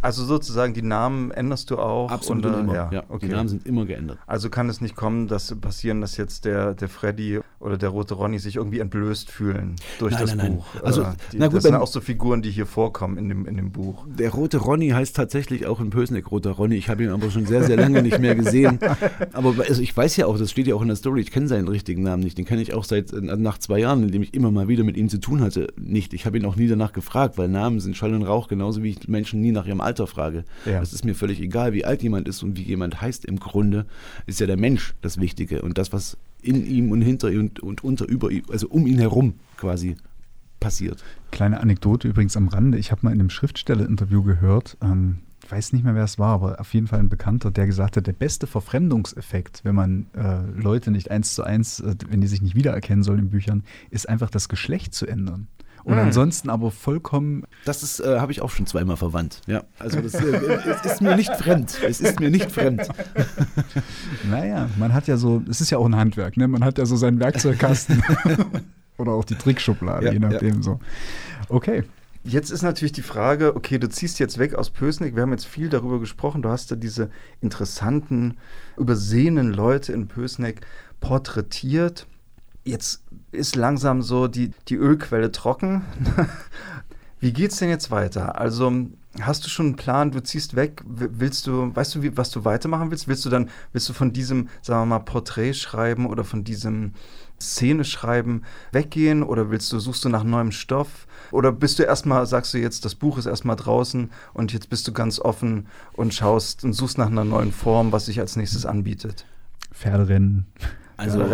Also sozusagen die Namen änderst du auch? Absolut und, immer. Ja, ja okay. Die Namen sind immer geändert. Also kann es nicht kommen, dass passieren, dass jetzt der, der Freddy oder der rote Ronny sich irgendwie entblößt fühlen durch nein, das nein, Buch. Nein. Also, äh, die, na gut, das sind auch so Figuren, die hier vorkommen in dem, in dem Buch. Der rote Ronny heißt tatsächlich auch in Pösneck roter Ronny. Ich habe ihn aber schon sehr, sehr lange nicht mehr gesehen. Aber also ich weiß ja auch, das steht ja auch in der Story, ich kenne seinen richtigen Namen nicht. Den kenne ich auch seit äh, nach zwei Jahren, in dem ich immer mal wieder mit ihm zu tun hatte, nicht. Ich habe ihn auch nie danach gefragt, weil Namen sind Schall und Rauch, genauso wie ich Menschen nie nach ihrem Alter frage. Ja. Das ist mir völlig egal, wie alt jemand ist und wie jemand heißt. Im Grunde ist ja der Mensch das Wichtige und das, was in ihm und hinter ihm und, und unter über ihm, also um ihn herum quasi passiert. Kleine Anekdote übrigens am Rande. Ich habe mal in einem Schriftsteller-Interview gehört, ähm, ich weiß nicht mehr, wer es war, aber auf jeden Fall ein Bekannter, der gesagt hat, der beste Verfremdungseffekt, wenn man äh, Leute nicht eins zu eins, äh, wenn die sich nicht wiedererkennen sollen in Büchern, ist einfach das Geschlecht zu ändern. Und mhm. ansonsten aber vollkommen. Das ist, äh, habe ich auch schon zweimal verwandt. Ja, also das äh, ist mir nicht fremd. Es ist mir nicht fremd. naja, man hat ja so, es ist ja auch ein Handwerk, ne? Man hat ja so seinen Werkzeugkasten. Oder auch die Trickschublade, ja, je nachdem ja. so. Okay. Jetzt ist natürlich die Frage, okay, du ziehst jetzt weg aus Pösnick. Wir haben jetzt viel darüber gesprochen. Du hast da diese interessanten, übersehenen Leute in Pösnick porträtiert. Jetzt ist langsam so die, die Ölquelle trocken. Wie geht es denn jetzt weiter? Also Hast du schon einen Plan, du ziehst weg, willst du, weißt du, wie, was du weitermachen willst? Willst du dann, willst du von diesem, sagen wir mal, Porträt schreiben oder von diesem Szene schreiben weggehen oder willst du, suchst du nach neuem Stoff? Oder bist du erstmal, sagst du jetzt, das Buch ist erstmal draußen und jetzt bist du ganz offen und schaust und suchst nach einer neuen Form, was sich als nächstes anbietet? Pferderennen. Also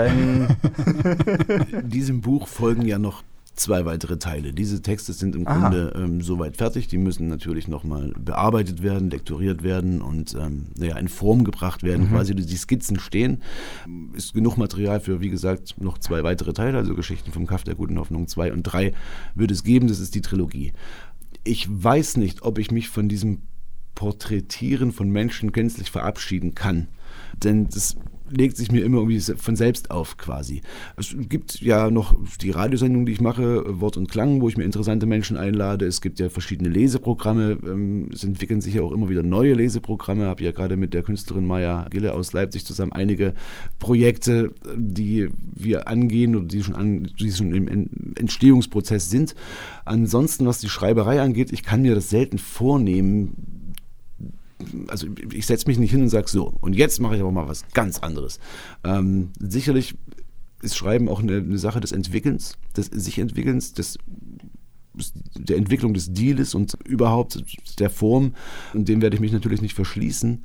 diesem Buch folgen ja noch zwei weitere Teile. Diese Texte sind im Aha. Grunde ähm, soweit fertig. Die müssen natürlich nochmal bearbeitet werden, lektoriert werden und ähm, naja, in Form gebracht werden. Mhm. Quasi die Skizzen stehen. Ist genug Material für, wie gesagt, noch zwei weitere Teile, also Geschichten vom Kaff der guten Hoffnung 2 und 3 wird es geben. Das ist die Trilogie. Ich weiß nicht, ob ich mich von diesem Porträtieren von Menschen gänzlich verabschieden kann. Denn das legt sich mir immer irgendwie von selbst auf quasi. Es gibt ja noch die Radiosendung, die ich mache, Wort und Klang, wo ich mir interessante Menschen einlade. Es gibt ja verschiedene Leseprogramme. Ähm, es entwickeln sich ja auch immer wieder neue Leseprogramme. Ich Habe ja gerade mit der Künstlerin Maya Gille aus Leipzig zusammen einige Projekte, die wir angehen oder die schon, an, die schon im Entstehungsprozess sind. Ansonsten, was die Schreiberei angeht, ich kann mir das selten vornehmen, also ich setze mich nicht hin und sage so, und jetzt mache ich aber mal was ganz anderes. Ähm, sicherlich ist Schreiben auch eine, eine, Sache des Entwickelns, des sich Entwickelns, des der Entwicklung des Deals und überhaupt der Form. Und dem werde ich mich natürlich nicht verschließen.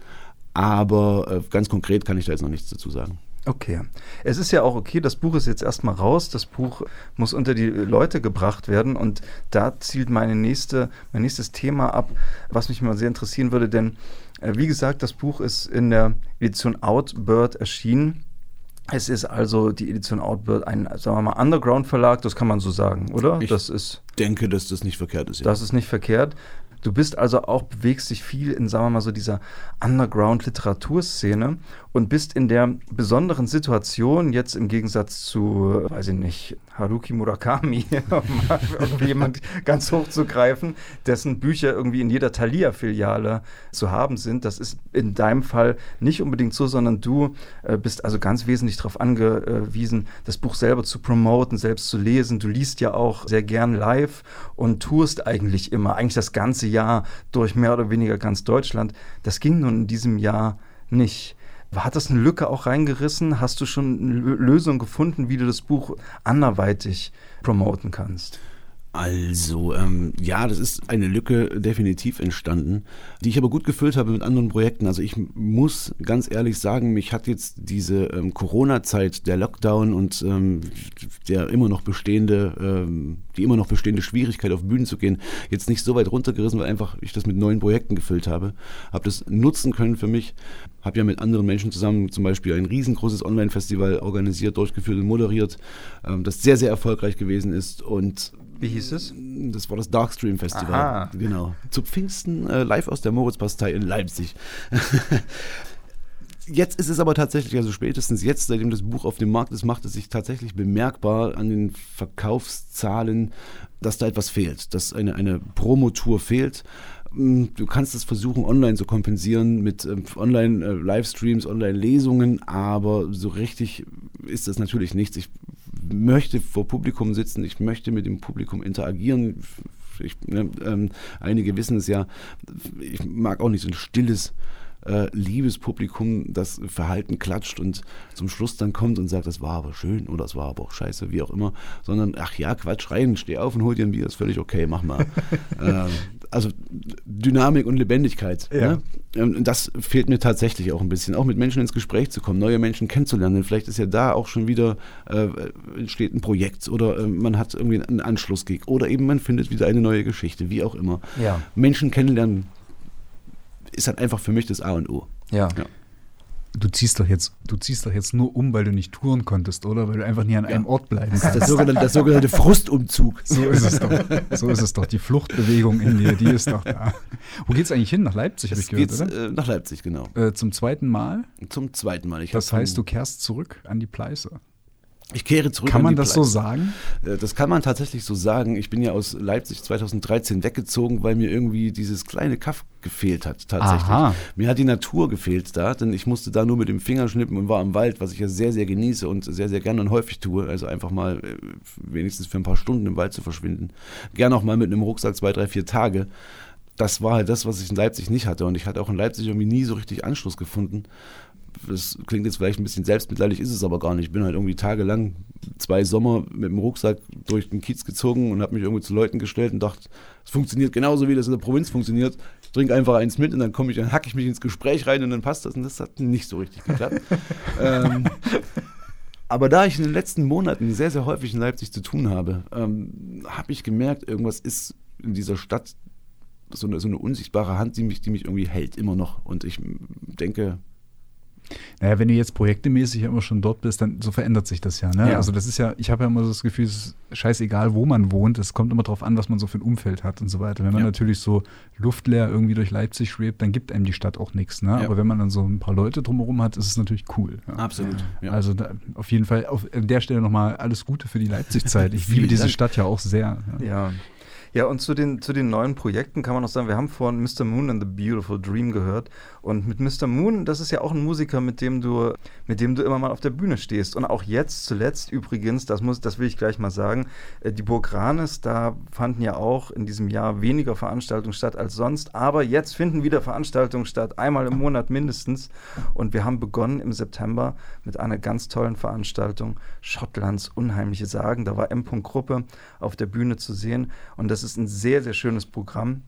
Aber äh, ganz konkret kann ich da jetzt noch nichts dazu sagen. Okay. Es ist ja auch okay, das Buch ist jetzt erstmal raus, das Buch muss unter die Leute gebracht werden und da zielt meine nächste, mein nächstes Thema ab, was mich mal sehr interessieren würde, denn äh, wie gesagt, das Buch ist in der Edition Outbird erschienen. Es ist also die Edition Outbird ein, sagen wir mal, Underground-Verlag, das kann man so sagen, oder? Ich das ist, denke, dass das nicht verkehrt ist. Ja. Das ist nicht verkehrt. Du bist also auch, bewegst dich viel in, sagen wir mal so, dieser Underground-Literaturszene und bist in der besonderen Situation, jetzt im Gegensatz zu, weiß ich nicht, Haruki Murakami, um jemand ganz hoch zu greifen, dessen Bücher irgendwie in jeder Thalia-Filiale zu haben sind. Das ist in deinem Fall nicht unbedingt so, sondern du äh, bist also ganz wesentlich darauf angewiesen, das Buch selber zu promoten, selbst zu lesen. Du liest ja auch sehr gern live und tust eigentlich immer, eigentlich das ganze Jahr durch mehr oder weniger ganz Deutschland. Das ging nun in diesem Jahr nicht. Hat das eine Lücke auch reingerissen? Hast du schon eine Lösung gefunden, wie du das Buch anderweitig promoten kannst? Also, ähm, ja, das ist eine Lücke definitiv entstanden, die ich aber gut gefüllt habe mit anderen Projekten. Also ich muss ganz ehrlich sagen, mich hat jetzt diese ähm, Corona-Zeit, der Lockdown und ähm, der immer noch bestehende, ähm, die immer noch bestehende Schwierigkeit auf Bühnen zu gehen, jetzt nicht so weit runtergerissen, weil einfach ich das mit neuen Projekten gefüllt habe. Habe das nutzen können für mich. Habe ja mit anderen Menschen zusammen zum Beispiel ein riesengroßes Online-Festival organisiert, durchgeführt und moderiert, ähm, das sehr, sehr erfolgreich gewesen ist und wie hieß es? Das war das Darkstream Festival. Aha. Genau. Zu Pfingsten äh, live aus der Moritzpastei in Leipzig. jetzt ist es aber tatsächlich, also spätestens jetzt, seitdem das Buch auf dem Markt ist, macht es sich tatsächlich bemerkbar an den Verkaufszahlen, dass da etwas fehlt, dass eine, eine Promotour fehlt. Hm, du kannst es versuchen, online zu kompensieren mit ähm, Online-Livestreams, äh, Online-Lesungen, aber so richtig ist das natürlich nichts. Ich möchte vor Publikum sitzen, ich möchte mit dem Publikum interagieren. Ich, ne, ähm, einige wissen es ja, ich mag auch nicht so ein stilles äh, Liebespublikum, das Verhalten klatscht und zum Schluss dann kommt und sagt, das war aber schön oder das war aber auch scheiße, wie auch immer, sondern ach ja, Quatsch rein, steh auf und hol dir ein Bier, ist völlig okay, mach mal. ähm, also Dynamik und Lebendigkeit. Ja. Ne? Ähm, das fehlt mir tatsächlich auch ein bisschen, auch mit Menschen ins Gespräch zu kommen, neue Menschen kennenzulernen. Vielleicht ist ja da auch schon wieder äh, entsteht ein Projekt oder äh, man hat irgendwie einen Anschlussgig oder eben man findet wieder eine neue Geschichte, wie auch immer. Ja. Menschen kennenlernen ist halt einfach für mich das A und O. ja. ja. Du ziehst doch jetzt, du ziehst doch jetzt nur um, weil du nicht touren konntest, oder? Weil du einfach nie an einem Ort bleiben kannst. Das sogenannte, das sogenannte Frustumzug. So ist es doch. So ist es doch. Die Fluchtbewegung in dir, die ist doch da. Wo geht's eigentlich hin? Nach Leipzig, habe ich gehört, oder? Äh, nach Leipzig, genau. Äh, zum zweiten Mal? Zum zweiten Mal. Ich das heißt, du kehrst zurück an die Pleiße. Ich kehre zurück. Kann man das Pleite. so sagen? Äh, das kann man tatsächlich so sagen. Ich bin ja aus Leipzig 2013 weggezogen, weil mir irgendwie dieses kleine Kaff gefehlt hat, tatsächlich. Aha. Mir hat die Natur gefehlt da, denn ich musste da nur mit dem Finger schnippen und war im Wald, was ich ja sehr, sehr genieße und sehr, sehr gerne und häufig tue. Also einfach mal äh, wenigstens für ein paar Stunden im Wald zu verschwinden. Gerne auch mal mit einem Rucksack zwei, drei, vier Tage. das war halt das, was ich in Leipzig nicht hatte. Und ich hatte auch in Leipzig irgendwie nie so richtig Anschluss gefunden. Das klingt jetzt vielleicht ein bisschen selbstmitleidig, ist es aber gar nicht. Ich bin halt irgendwie tagelang, zwei Sommer mit dem Rucksack durch den Kiez gezogen und habe mich irgendwie zu Leuten gestellt und dachte, es funktioniert genauso, wie das in der Provinz funktioniert. Ich trinke einfach eins mit und dann komme ich, dann hacke ich mich ins Gespräch rein und dann passt das. Und das hat nicht so richtig geklappt. ähm, aber da ich in den letzten Monaten sehr, sehr häufig in Leipzig zu tun habe, ähm, habe ich gemerkt, irgendwas ist in dieser Stadt so eine, so eine unsichtbare Hand, die mich, die mich irgendwie hält, immer noch. Und ich denke, naja, wenn du jetzt projektemäßig immer schon dort bist, dann so verändert sich das ja. Ne? ja. Also das ist ja, ich habe ja immer so das Gefühl, es ist scheißegal, wo man wohnt. Es kommt immer darauf an, was man so für ein Umfeld hat und so weiter. Wenn man ja. natürlich so luftleer irgendwie durch Leipzig schwebt, dann gibt einem die Stadt auch nichts. Ne? Ja. Aber wenn man dann so ein paar Leute drumherum hat, ist es natürlich cool. Absolut. Also da, auf jeden Fall auf der Stelle nochmal alles Gute für die Leipzig-Zeit. Ich liebe diese Stadt ja auch sehr. ja. Ja, und zu den, zu den neuen Projekten kann man noch sagen, wir haben vorhin Mr. Moon and the Beautiful Dream gehört. Und mit Mr. Moon, das ist ja auch ein Musiker, mit dem du, mit dem du immer mal auf der Bühne stehst. Und auch jetzt zuletzt übrigens, das muss, das will ich gleich mal sagen, äh, die Burg Ranes, da fanden ja auch in diesem Jahr weniger Veranstaltungen statt als sonst. Aber jetzt finden wieder Veranstaltungen statt, einmal im Monat mindestens. Und wir haben begonnen im September mit einer ganz tollen Veranstaltung, Schottlands Unheimliche Sagen. Da war M. Gruppe auf der Bühne zu sehen. Und das ist ein sehr, sehr schönes Programm.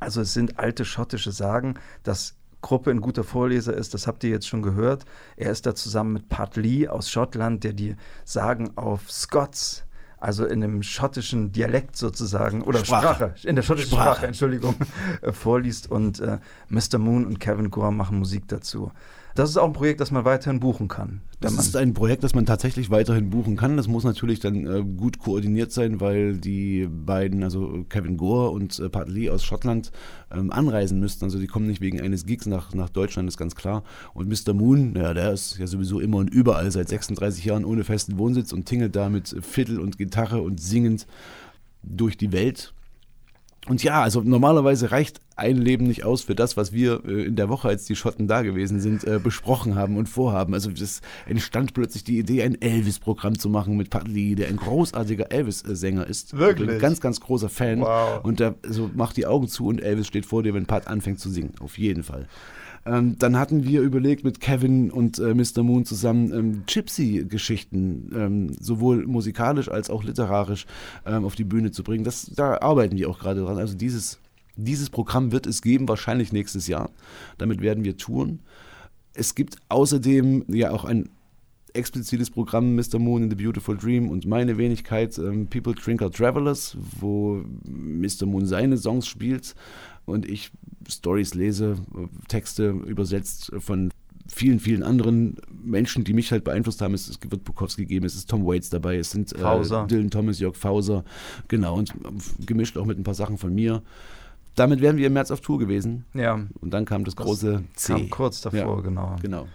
Also es sind alte schottische Sagen, dass Gruppe ein guter Vorleser ist, das habt ihr jetzt schon gehört. Er ist da zusammen mit Pat Lee aus Schottland, der die Sagen auf Scots, also in einem schottischen Dialekt sozusagen, oder Sprache, Sprache in der schottischen Sprache, Sprache Entschuldigung, vorliest. Und äh, Mr. Moon und Kevin Gore machen Musik dazu. Das ist auch ein Projekt, das man weiterhin buchen kann. Das ist ein Projekt, das man tatsächlich weiterhin buchen kann. Das muss natürlich dann äh, gut koordiniert sein, weil die beiden, also Kevin Gore und äh, Pat Lee aus Schottland, ähm, anreisen müssten. Also die kommen nicht wegen eines Gigs nach, nach Deutschland, ist ganz klar. Und Mr. Moon, ja, der ist ja sowieso immer und überall seit 36 Jahren ohne festen Wohnsitz und tingelt da mit Fiddle und Gitarre und singend durch die Welt und ja, also normalerweise reicht ein Leben nicht aus für das, was wir äh, in der Woche, als die Schotten da gewesen sind, äh, besprochen haben und vorhaben. Also es entstand plötzlich die Idee, ein Elvis-Programm zu machen mit Pat Lee, der ein großartiger Elvis-Sänger ist. Wirklich? Ein ganz, ganz großer Fan. Wow. Und der so macht die Augen zu und Elvis steht vor dir, wenn Pat anfängt zu singen. Auf jeden Fall. Ähm, dann hatten wir überlegt, mit Kevin und äh, Mr. Moon zusammen ähm, Gypsy-Geschichten, ähm, sowohl musikalisch als auch literarisch, ähm, auf die Bühne zu bringen. Das, da arbeiten wir auch gerade dran. Also dieses, dieses Programm wird es geben, wahrscheinlich nächstes Jahr. Damit werden wir touren. Es gibt außerdem ja auch ein explizites Programm Mr. Moon in the Beautiful Dream und meine Wenigkeit ähm, People Drinker Travelers, wo Mr. Moon seine Songs spielt und ich Stories lese, Texte übersetzt von vielen, vielen anderen Menschen, die mich halt beeinflusst haben. Es, wird Bukowski geben, es ist Tom Waits dabei, es sind äh, Dylan Thomas, Jörg Fauser, genau, und gemischt auch mit ein paar Sachen von mir. Damit wären wir im März auf Tour gewesen. Ja. Und dann kam das, das große C. Kam kurz davor, ja, genau. Genau.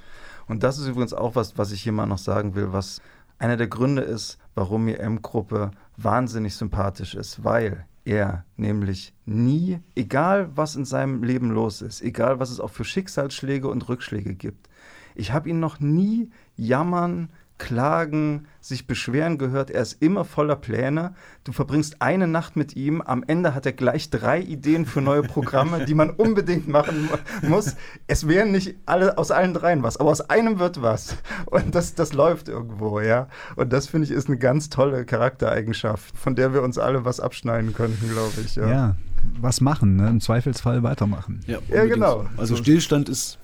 Und das ist übrigens auch was, was ich hier mal noch sagen will, was einer der Gründe ist, warum mir M-Gruppe wahnsinnig sympathisch ist, weil er nämlich nie, egal was in seinem Leben los ist, egal was es auch für Schicksalsschläge und Rückschläge gibt, ich habe ihn noch nie jammern, klagen, sich beschweren gehört. Er ist immer voller Pläne. Du verbringst eine Nacht mit ihm. Am Ende hat er gleich drei Ideen für neue Programme, die man unbedingt machen muss. Es wären nicht alle aus allen dreien was, aber aus einem wird was. Und das, das läuft irgendwo, ja. Und das finde ich ist eine ganz tolle Charaktereigenschaft, von der wir uns alle was abschneiden könnten, glaube ich. Ja. ja. was machen, ne? im Zweifelsfall weitermachen. Ja, ja genau. Also Stillstand ist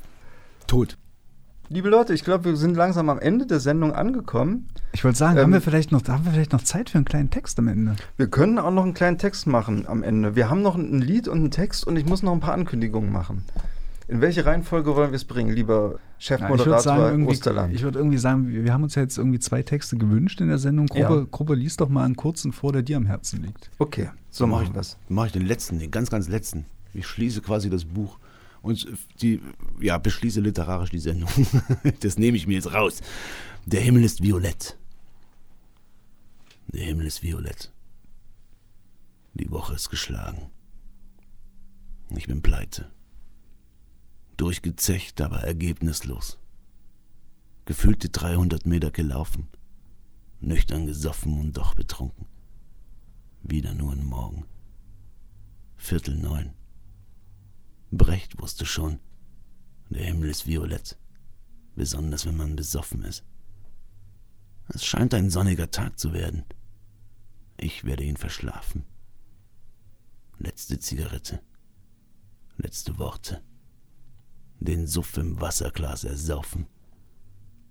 tot. Liebe Leute, ich glaube, wir sind langsam am Ende der Sendung angekommen. Ich wollte sagen, ähm, haben, wir vielleicht noch, haben wir vielleicht noch Zeit für einen kleinen Text am Ende? Wir können auch noch einen kleinen Text machen am Ende. Wir haben noch ein Lied und einen Text und ich muss noch ein paar Ankündigungen machen. In welche Reihenfolge wollen wir es bringen, lieber Chefmoderator ja, Osterland? Ich würde irgendwie sagen, wir haben uns ja jetzt irgendwie zwei Texte gewünscht in der Sendung. Gruppe, ja. Gruppe lies doch mal einen kurzen vor, der dir am Herzen liegt. Okay, so mache ich das. Mache ich den letzten, den ganz, ganz letzten. Ich schließe quasi das Buch und die, ja, beschließe literarisch die Sendung. das nehme ich mir jetzt raus. Der Himmel ist violett. Der Himmel ist violett. Die Woche ist geschlagen. Ich bin pleite. Durchgezecht, aber ergebnislos. Gefühlte 300 Meter gelaufen. Nüchtern gesoffen und doch betrunken. Wieder nur ein Morgen. Viertel neun. Brecht wusste schon, der Himmel ist violett, besonders wenn man besoffen ist. Es scheint ein sonniger Tag zu werden. Ich werde ihn verschlafen. Letzte Zigarette. Letzte Worte. Den Suff im Wasserglas ersaufen.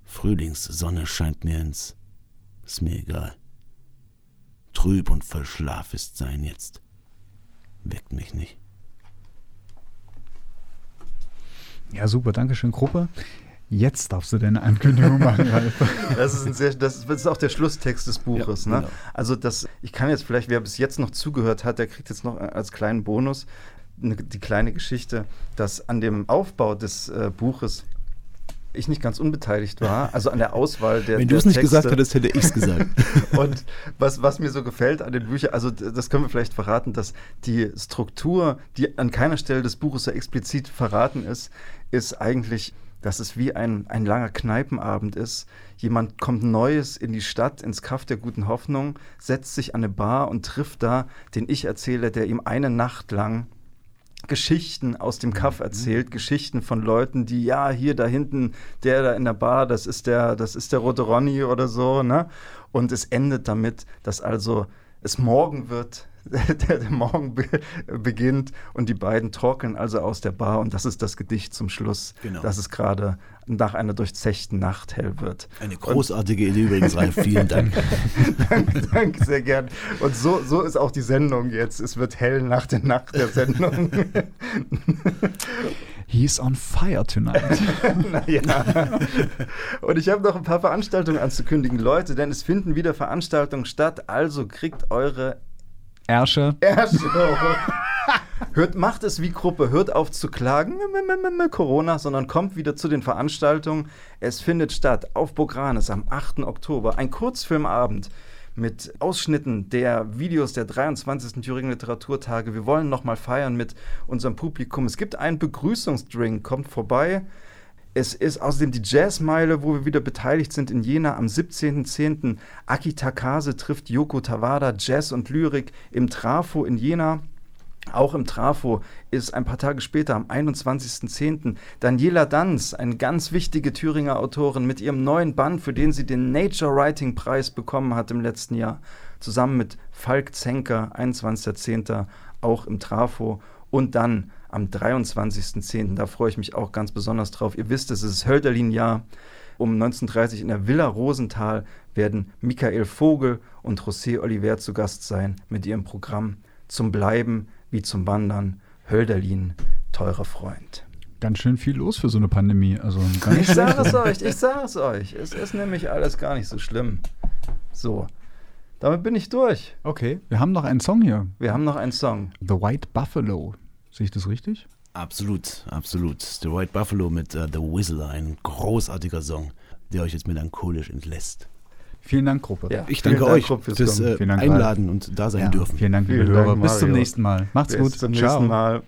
Frühlingssonne scheint mir ins. Ist mir egal. Trüb und voll Schlaf ist sein jetzt. Weckt mich nicht. Ja, super, danke schön, Gruppe. Jetzt darfst du deine Ankündigung machen, Ralf. Das ist, ein sehr, das ist auch der Schlusstext des Buches. Ja, ne? genau. Also das, ich kann jetzt vielleicht, wer bis jetzt noch zugehört hat, der kriegt jetzt noch als kleinen Bonus eine, die kleine Geschichte, dass an dem Aufbau des äh, Buches ich nicht ganz unbeteiligt war, also an der Auswahl der Wenn du es nicht gesagt hättest, hätte ich es gesagt. und was, was mir so gefällt an den Büchern, also das können wir vielleicht verraten, dass die Struktur, die an keiner Stelle des Buches so explizit verraten ist, ist eigentlich dass es wie ein, ein langer Kneipenabend ist. Jemand kommt Neues in die Stadt, ins Kaff der guten Hoffnung, setzt sich an eine Bar und trifft da den Ich-Erzähler, der ihm eine Nacht lang Geschichten aus dem Kaff mhm. erzählt, mhm. Geschichten von Leuten, die ja hier da hinten, der da in der Bar, das ist der, das ist der Rote Ronny oder so, ne? Und es endet damit, dass also es morgen wird, der, der Morgen be beginnt und die beiden trocknen also aus der Bar und das ist das Gedicht zum Schluss, genau. dass es gerade nach einer durchzechten Nacht hell wird. Eine großartige und Idee übrigens, Ralf. Vielen Dank. danke, danke, sehr gern. Und so, so ist auch die Sendung jetzt. Es wird hell nach der Nacht der Sendung. He's on fire tonight. naja. Und ich habe noch ein paar Veranstaltungen anzukündigen, Leute, denn es finden wieder Veranstaltungen statt. Also kriegt eure Ärsche. Ärsche. hört, macht es wie Gruppe, hört auf zu klagen, Corona, sondern kommt wieder zu den Veranstaltungen. Es findet statt auf Bogranes am 8. Oktober, ein Kurzfilmabend mit Ausschnitten der Videos der 23. Thüringen Literaturtage. Wir wollen nochmal feiern mit unserem Publikum. Es gibt einen Begrüßungsdrink, kommt vorbei. Es ist außerdem die Jazzmeile, wo wir wieder beteiligt sind in Jena am 17.10. Aki Takase trifft Yoko Tawada, Jazz und Lyrik im Trafo in Jena. Auch im Trafo ist ein paar Tage später, am 21.10., Daniela Danz, eine ganz wichtige Thüringer Autorin, mit ihrem neuen Band, für den sie den Nature Writing Preis bekommen hat im letzten Jahr, zusammen mit Falk Zenker, 21.10., auch im Trafo. Und dann am 23.10. Da freue ich mich auch ganz besonders drauf. Ihr wisst, es ist Hölderlin-Jahr. Um 1930 in der Villa Rosenthal werden Michael Vogel und José Oliver zu Gast sein mit ihrem Programm Zum Bleiben wie zum Wandern. Hölderlin, teurer Freund. Ganz schön viel los für so eine Pandemie. Also ich sage es euch, ich sage es euch. Es ist nämlich alles gar nicht so schlimm. So, damit bin ich durch. Okay, wir haben noch einen Song hier. Wir haben noch einen Song. The White Buffalo. Sehe ich das richtig? Absolut, absolut. The White Buffalo mit uh, The Whistler, ein großartiger Song, der euch jetzt melancholisch entlässt. Vielen Dank, Gruppe. Ja, ich danke euch Dank, fürs, fürs äh, Dank, Einladen und da sein ja, dürfen. Vielen Dank, liebe Hörer. Bis zum nächsten Mal. Macht's Bis gut. Bis zum nächsten Ciao. Mal.